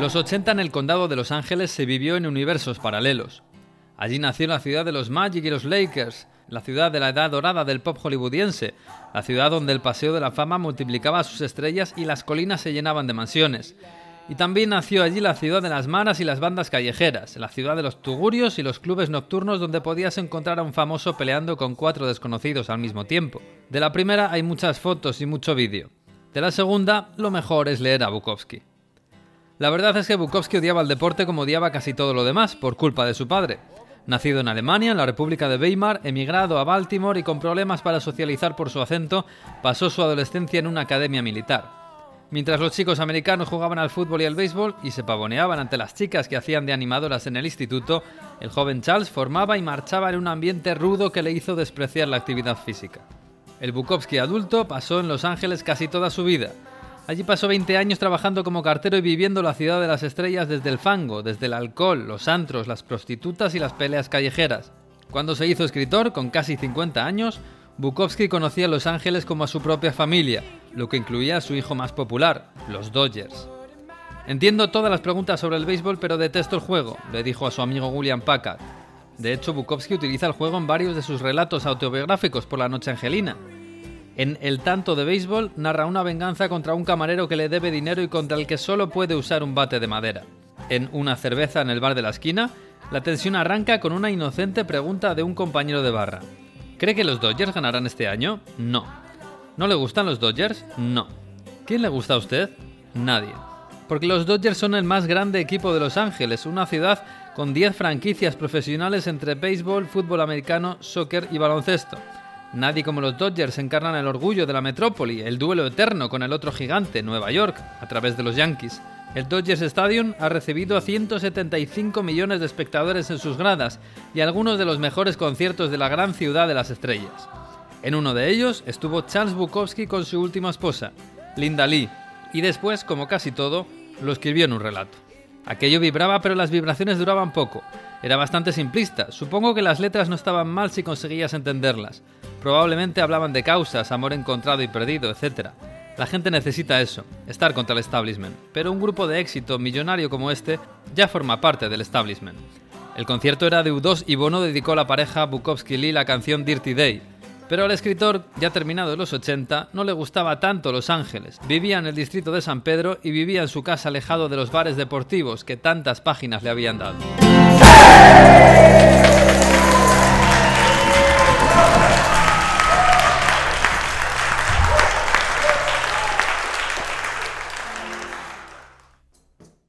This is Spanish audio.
Los 80 en el condado de Los Ángeles se vivió en universos paralelos. Allí nació la ciudad de los Magic y los Lakers, la ciudad de la edad dorada del pop hollywoodiense, la ciudad donde el Paseo de la Fama multiplicaba sus estrellas y las colinas se llenaban de mansiones. Y también nació allí la ciudad de las maras y las bandas callejeras, la ciudad de los tugurios y los clubes nocturnos donde podías encontrar a un famoso peleando con cuatro desconocidos al mismo tiempo. De la primera hay muchas fotos y mucho vídeo. De la segunda, lo mejor es leer a Bukowski. La verdad es que Bukowski odiaba el deporte como odiaba casi todo lo demás, por culpa de su padre. Nacido en Alemania, en la República de Weimar, emigrado a Baltimore y con problemas para socializar por su acento, pasó su adolescencia en una academia militar. Mientras los chicos americanos jugaban al fútbol y al béisbol y se pavoneaban ante las chicas que hacían de animadoras en el instituto, el joven Charles formaba y marchaba en un ambiente rudo que le hizo despreciar la actividad física. El Bukowski adulto pasó en Los Ángeles casi toda su vida, Allí pasó 20 años trabajando como cartero y viviendo la ciudad de las estrellas desde el fango, desde el alcohol, los antros, las prostitutas y las peleas callejeras. Cuando se hizo escritor, con casi 50 años, Bukowski conocía a Los Ángeles como a su propia familia, lo que incluía a su hijo más popular, los Dodgers. Entiendo todas las preguntas sobre el béisbol, pero detesto el juego, le dijo a su amigo William Packard. De hecho, Bukowski utiliza el juego en varios de sus relatos autobiográficos por la noche angelina, en El tanto de béisbol narra una venganza contra un camarero que le debe dinero y contra el que solo puede usar un bate de madera. En Una cerveza en el bar de la esquina, la tensión arranca con una inocente pregunta de un compañero de barra. ¿Cree que los Dodgers ganarán este año? No. ¿No le gustan los Dodgers? No. ¿Quién le gusta a usted? Nadie. Porque los Dodgers son el más grande equipo de Los Ángeles, una ciudad con 10 franquicias profesionales entre béisbol, fútbol americano, soccer y baloncesto. Nadie como los Dodgers encarnan el orgullo de la metrópoli, el duelo eterno con el otro gigante, Nueva York, a través de los Yankees. El Dodgers Stadium ha recibido a 175 millones de espectadores en sus gradas y algunos de los mejores conciertos de la gran ciudad de las estrellas. En uno de ellos estuvo Charles Bukowski con su última esposa, Linda Lee, y después, como casi todo, lo escribió en un relato. Aquello vibraba, pero las vibraciones duraban poco. Era bastante simplista. Supongo que las letras no estaban mal si conseguías entenderlas. Probablemente hablaban de causas, amor encontrado y perdido, etc. La gente necesita eso, estar contra el establishment, pero un grupo de éxito millonario como este ya forma parte del establishment. El concierto era de U2 y Bono dedicó a la pareja Bukowski-Lee la canción Dirty Day, pero al escritor, ya terminado en los 80, no le gustaba tanto Los Ángeles. Vivía en el distrito de San Pedro y vivía en su casa alejado de los bares deportivos que tantas páginas le habían dado.